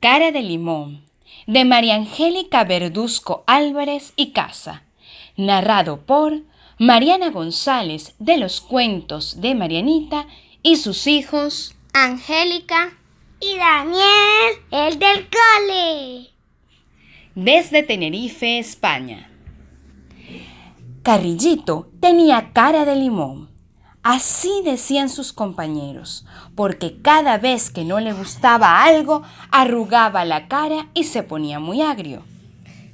Cara de Limón, de María Angélica Verduzco Álvarez y Casa, narrado por Mariana González de los cuentos de Marianita y sus hijos Angélica y Daniel, el del cole. Desde Tenerife, España. Carrillito tenía cara de limón Así decían sus compañeros, porque cada vez que no le gustaba algo, arrugaba la cara y se ponía muy agrio.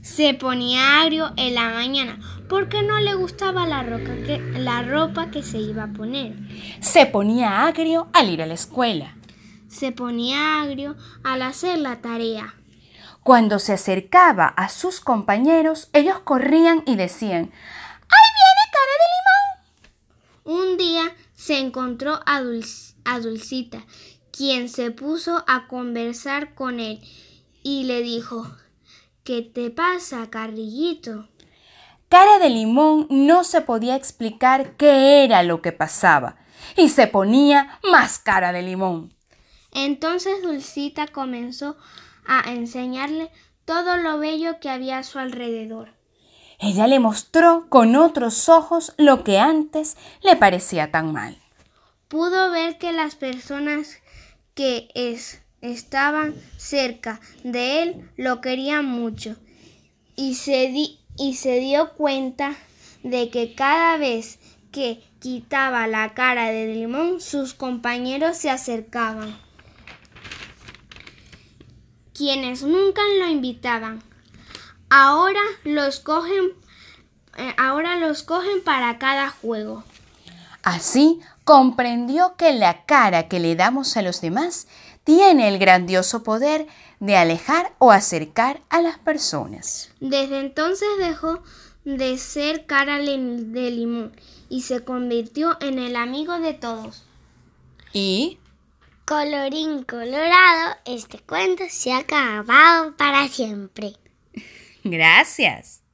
Se ponía agrio en la mañana porque no le gustaba la, que, la ropa que se iba a poner. Se ponía agrio al ir a la escuela. Se ponía agrio al hacer la tarea. Cuando se acercaba a sus compañeros, ellos corrían y decían, ¡Ahí viene cara de limón! Se encontró a, Dulcita, quien se puso a conversar con él y le dijo, ¿Qué te pasa, Carrillito? Cara de limón no se podía explicar qué era lo que pasaba y se ponía más cara de limón. Entonces Dulcita comenzó a enseñarle todo lo bello que había a su alrededor. Ella le mostró con otros ojos lo que antes le parecía tan mal. Pudo ver que las personas que estaban cerca de él lo querían mucho y se, y se dio cuenta de que cada vez que quitaba la cara de limón sus compañeros se acercaban, quienes nunca lo invitaban Ahora los cogen, eh, ahora los cogen para cada juego. Así comprendió que la cara que le damos a los demás tiene el grandioso poder de alejar o acercar a las personas. Desde entonces dejó de ser cara de limón y se convirtió en el amigo de todos. ¿Y? Colorín colorado, este cuento se ha acabado para siempre. Gracias.